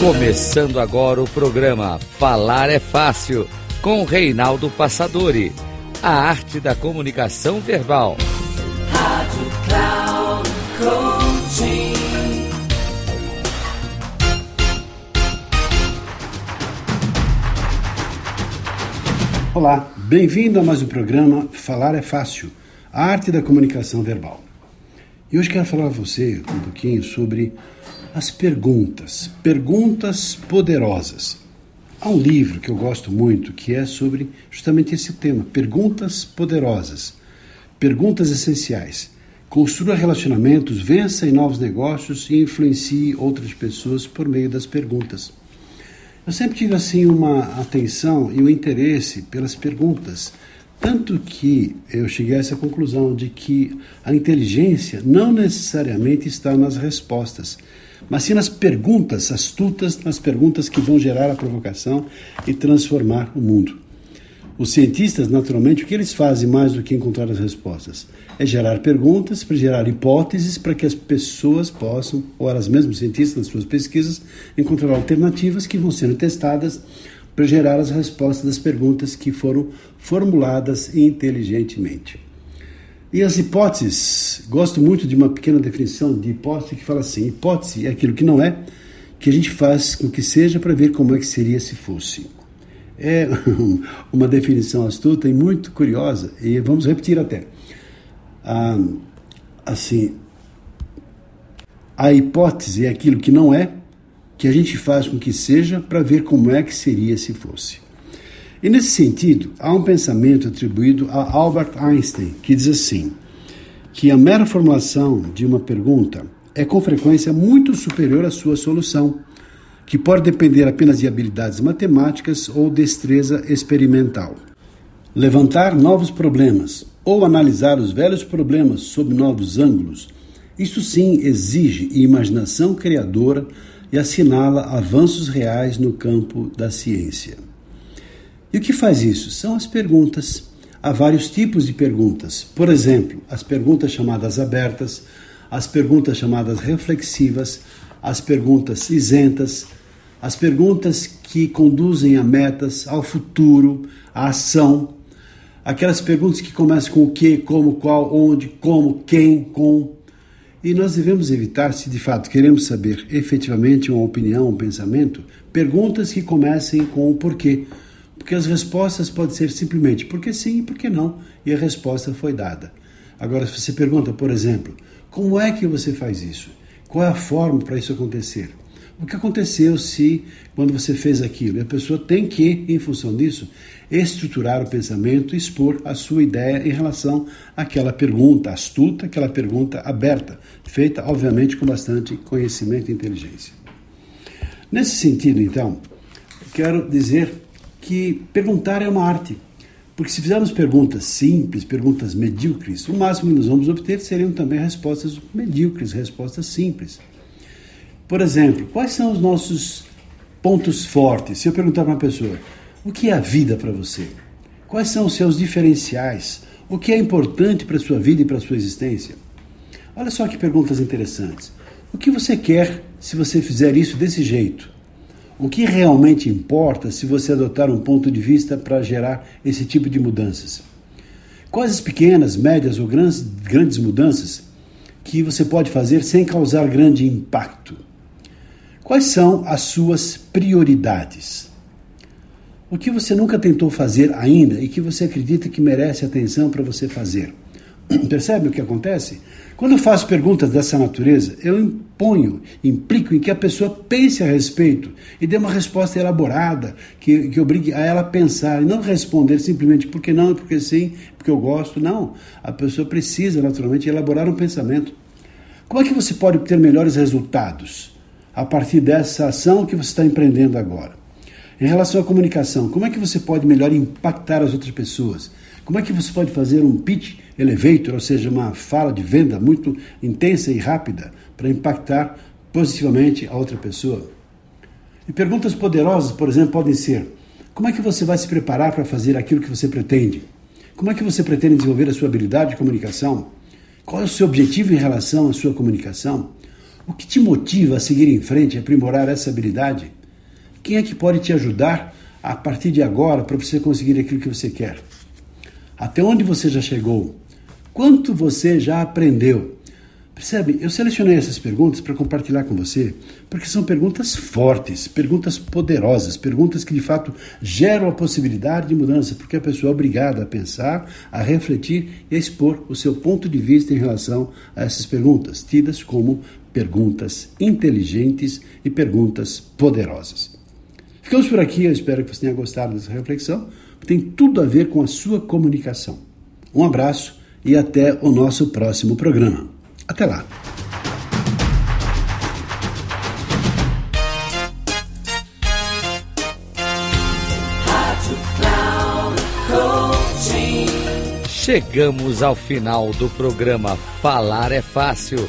Começando agora o programa Falar é Fácil, com Reinaldo Passadori. A arte da comunicação verbal. Rádio Cloud Coaching. Olá, bem-vindo a mais um programa Falar é Fácil, a arte da comunicação verbal. E hoje quero falar a você um pouquinho sobre as perguntas, perguntas poderosas. Há um livro que eu gosto muito que é sobre justamente esse tema, perguntas poderosas, perguntas essenciais. Construa relacionamentos, vença em novos negócios e influencie outras pessoas por meio das perguntas. Eu sempre tive assim uma atenção e um interesse pelas perguntas, tanto que eu cheguei a essa conclusão de que a inteligência não necessariamente está nas respostas, mas sim nas perguntas astutas, nas perguntas que vão gerar a provocação e transformar o mundo. Os cientistas, naturalmente, o que eles fazem mais do que encontrar as respostas? É gerar perguntas, para gerar hipóteses, para que as pessoas possam, ou elas mesmas cientistas nas suas pesquisas, encontrar alternativas que vão sendo testadas para gerar as respostas das perguntas que foram formuladas inteligentemente. E as hipóteses, gosto muito de uma pequena definição de hipótese que fala assim: hipótese é aquilo que não é, que a gente faz com que seja para ver como é que seria se fosse. É uma definição astuta e muito curiosa, e vamos repetir até. Ah, assim, a hipótese é aquilo que não é, que a gente faz com que seja para ver como é que seria se fosse. E nesse sentido, há um pensamento atribuído a Albert Einstein que diz assim: que a mera formulação de uma pergunta é com frequência muito superior à sua solução, que pode depender apenas de habilidades matemáticas ou destreza experimental. Levantar novos problemas ou analisar os velhos problemas sob novos ângulos, isso sim exige imaginação criadora e assinala avanços reais no campo da ciência. E o que faz isso? São as perguntas. Há vários tipos de perguntas. Por exemplo, as perguntas chamadas abertas, as perguntas chamadas reflexivas, as perguntas isentas, as perguntas que conduzem a metas, ao futuro, à ação, aquelas perguntas que começam com o que, como, qual, onde, como, quem, com. E nós devemos evitar, se de fato queremos saber efetivamente uma opinião, um pensamento, perguntas que comecem com o porquê porque as respostas podem ser simplesmente porque sim e porque não, e a resposta foi dada. Agora, se você pergunta, por exemplo, como é que você faz isso? Qual é a forma para isso acontecer? O que aconteceu se, quando você fez aquilo? E a pessoa tem que, em função disso, estruturar o pensamento, expor a sua ideia em relação àquela pergunta astuta, aquela pergunta aberta, feita, obviamente, com bastante conhecimento e inteligência. Nesse sentido, então, quero dizer que perguntar é uma arte. Porque se fizermos perguntas simples, perguntas medíocres, o máximo que nós vamos obter seriam também respostas medíocres, respostas simples. Por exemplo, quais são os nossos pontos fortes? Se eu perguntar para uma pessoa, o que é a vida para você? Quais são os seus diferenciais? O que é importante para a sua vida e para a sua existência? Olha só que perguntas interessantes. O que você quer se você fizer isso desse jeito? O que realmente importa se você adotar um ponto de vista para gerar esse tipo de mudanças? Quais as pequenas, médias ou grandes, grandes mudanças que você pode fazer sem causar grande impacto? Quais são as suas prioridades? O que você nunca tentou fazer ainda e que você acredita que merece atenção para você fazer? Percebe o que acontece? Quando eu faço perguntas dessa natureza, eu imponho, implico em que a pessoa pense a respeito e dê uma resposta elaborada, que, que obrigue a ela a pensar e não responder simplesmente porque não, porque sim, porque eu gosto. Não. A pessoa precisa, naturalmente, elaborar um pensamento. Como é que você pode obter melhores resultados a partir dessa ação que você está empreendendo agora? Em relação à comunicação, como é que você pode melhor impactar as outras pessoas? Como é que você pode fazer um pitch elevator, ou seja, uma fala de venda muito intensa e rápida para impactar positivamente a outra pessoa? E perguntas poderosas, por exemplo, podem ser: como é que você vai se preparar para fazer aquilo que você pretende? Como é que você pretende desenvolver a sua habilidade de comunicação? Qual é o seu objetivo em relação à sua comunicação? O que te motiva a seguir em frente e aprimorar essa habilidade? Quem é que pode te ajudar a partir de agora para você conseguir aquilo que você quer? Até onde você já chegou? Quanto você já aprendeu? Percebe? Eu selecionei essas perguntas para compartilhar com você, porque são perguntas fortes, perguntas poderosas, perguntas que de fato geram a possibilidade de mudança, porque a pessoa é obrigada a pensar, a refletir e a expor o seu ponto de vista em relação a essas perguntas, tidas como perguntas inteligentes e perguntas poderosas. Ficamos por aqui, eu espero que você tenha gostado dessa reflexão, tem tudo a ver com a sua comunicação. Um abraço e até o nosso próximo programa. Até lá! Chegamos ao final do programa Falar é Fácil